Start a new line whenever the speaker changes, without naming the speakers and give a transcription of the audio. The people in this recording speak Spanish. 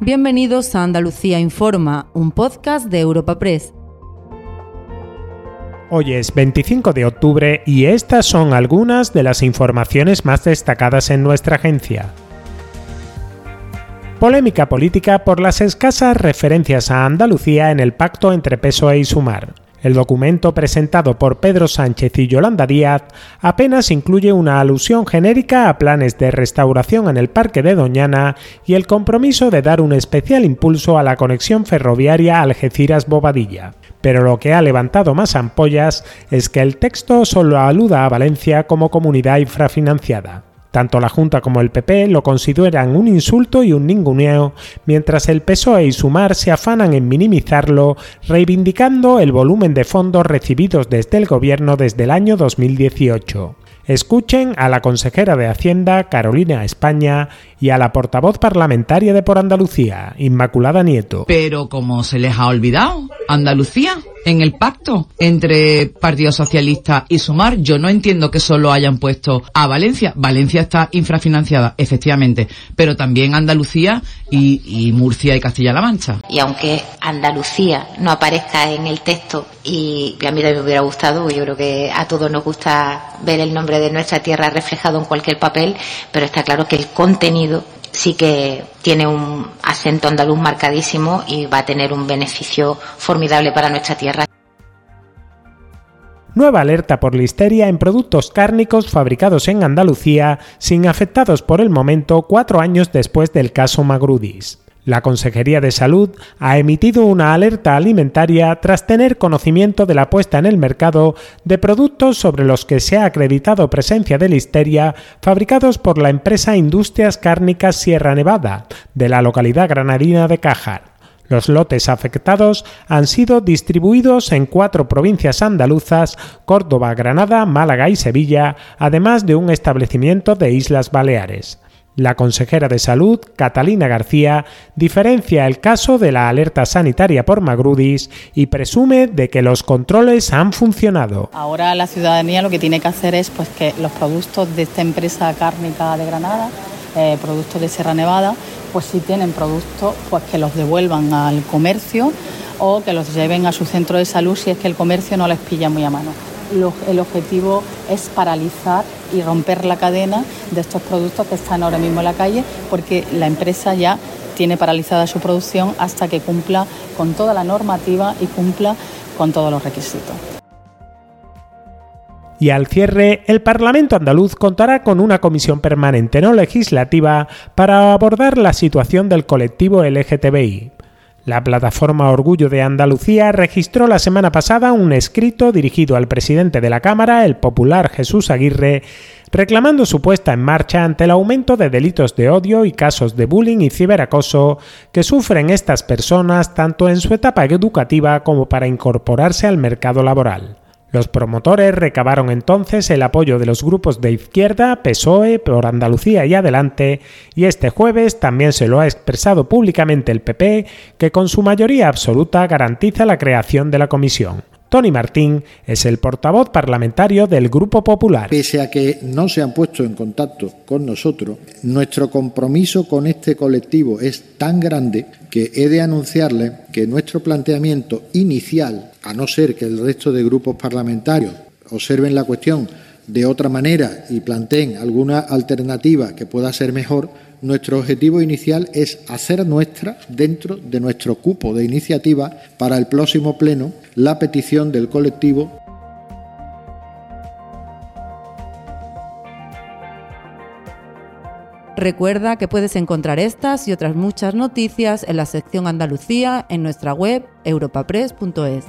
Bienvenidos a Andalucía Informa, un podcast de Europa Press.
Hoy es 25 de octubre y estas son algunas de las informaciones más destacadas en nuestra agencia. Polémica política por las escasas referencias a Andalucía en el pacto entre PSOE y Sumar. El documento presentado por Pedro Sánchez y Yolanda Díaz apenas incluye una alusión genérica a planes de restauración en el Parque de Doñana y el compromiso de dar un especial impulso a la conexión ferroviaria Algeciras-Bobadilla. Pero lo que ha levantado más ampollas es que el texto solo aluda a Valencia como comunidad infrafinanciada. Tanto la Junta como el PP lo consideran un insulto y un ninguneo, mientras el PSOE y Sumar se afanan en minimizarlo, reivindicando el volumen de fondos recibidos desde el gobierno desde el año 2018. Escuchen a la consejera de Hacienda, Carolina España, y a la portavoz parlamentaria de Por Andalucía, Inmaculada Nieto.
Pero como se les ha olvidado, Andalucía, en el pacto entre Partido Socialista y Sumar, yo no entiendo que solo hayan puesto a Valencia. Valencia está infrafinanciada, efectivamente, pero también Andalucía y, y Murcia y Castilla-La Mancha.
Y aunque Andalucía no aparezca en el texto, y a mí también me hubiera gustado, yo creo que a todos nos gusta ver el nombre de nuestra tierra reflejado en cualquier papel, pero está claro que el contenido sí que tiene un acento andaluz marcadísimo y va a tener un beneficio formidable para nuestra tierra.
Nueva alerta por listeria en productos cárnicos fabricados en Andalucía sin afectados por el momento cuatro años después del caso Magrudis. La Consejería de Salud ha emitido una alerta alimentaria tras tener conocimiento de la puesta en el mercado de productos sobre los que se ha acreditado presencia de listeria fabricados por la empresa Industrias Cárnicas Sierra Nevada, de la localidad granadina de Cájar. Los lotes afectados han sido distribuidos en cuatro provincias andaluzas, Córdoba, Granada, Málaga y Sevilla, además de un establecimiento de Islas Baleares. La consejera de Salud, Catalina García, diferencia el caso de la alerta sanitaria por Magrudis y presume de que los controles han funcionado.
Ahora la ciudadanía lo que tiene que hacer es pues, que los productos de esta empresa cárnica de Granada, eh, productos de Sierra Nevada, pues si tienen productos, pues que los devuelvan al comercio o que los lleven a su centro de salud si es que el comercio no les pilla muy a mano el objetivo es paralizar y romper la cadena de estos productos que están ahora mismo en la calle porque la empresa ya tiene paralizada su producción hasta que cumpla con toda la normativa y cumpla con todos los requisitos.
Y al cierre, el Parlamento andaluz contará con una comisión permanente no legislativa para abordar la situación del colectivo LGTBI. La plataforma Orgullo de Andalucía registró la semana pasada un escrito dirigido al presidente de la Cámara, el popular Jesús Aguirre, reclamando su puesta en marcha ante el aumento de delitos de odio y casos de bullying y ciberacoso que sufren estas personas tanto en su etapa educativa como para incorporarse al mercado laboral. Los promotores recabaron entonces el apoyo de los grupos de izquierda, PSOE, por Andalucía y Adelante, y este jueves también se lo ha expresado públicamente el PP, que con su mayoría absoluta garantiza la creación de la comisión. Tony Martín es el portavoz parlamentario del Grupo Popular.
Pese a que no se han puesto en contacto con nosotros, nuestro compromiso con este colectivo es tan grande que he de anunciarle que nuestro planteamiento inicial, a no ser que el resto de grupos parlamentarios observen la cuestión de otra manera y planteen alguna alternativa que pueda ser mejor, nuestro objetivo inicial es hacer nuestra, dentro de nuestro cupo de iniciativa, para el próximo pleno, la petición del colectivo
Recuerda que puedes encontrar estas y otras muchas noticias en la sección Andalucía en nuestra web europapress.es.